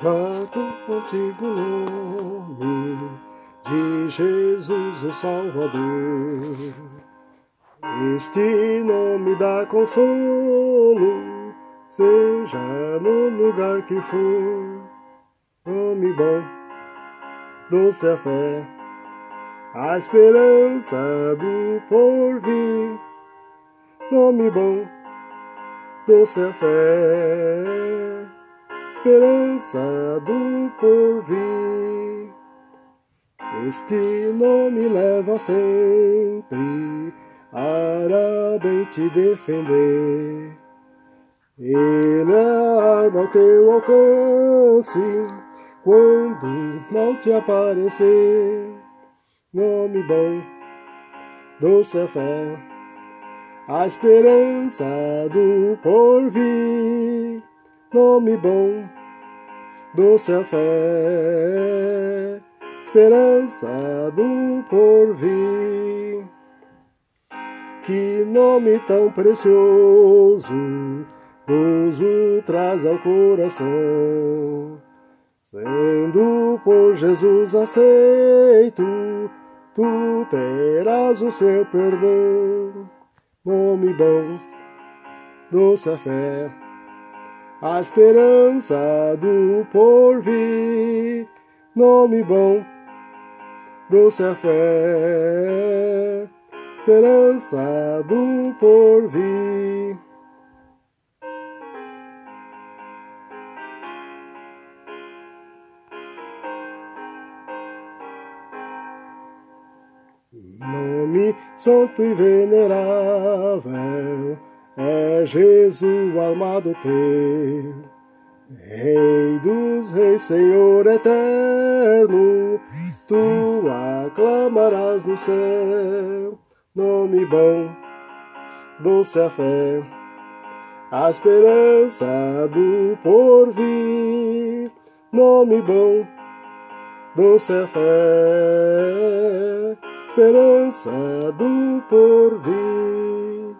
Vago contigo nome de Jesus o Salvador. Este nome dá consolo, seja no lugar que for. Nome bom, doce a fé, a esperança do porvir. Nome bom, doce a fé, esperança do porvir. Este nome leva sempre para bem te defender. Ele é a arma ao teu alcance quando mal te aparecer. Nome bom, doce a fé, a esperança do porvir. Nome bom, doce a fé, esperança do porvir. Que nome tão precioso, gozo traz ao coração. Sendo por Jesus aceito, tu terás o seu perdão. Nome bom, doce a fé, a esperança do porvir. Nome bom, doce a fé, esperança do porvir. Nome santo e venerável é Jesus, amado teu, Rei dos reis, Senhor eterno, tu aclamarás no céu. Nome bom, doce a fé, a esperança do porvir. Nome bom, doce a fé esperança do porvir.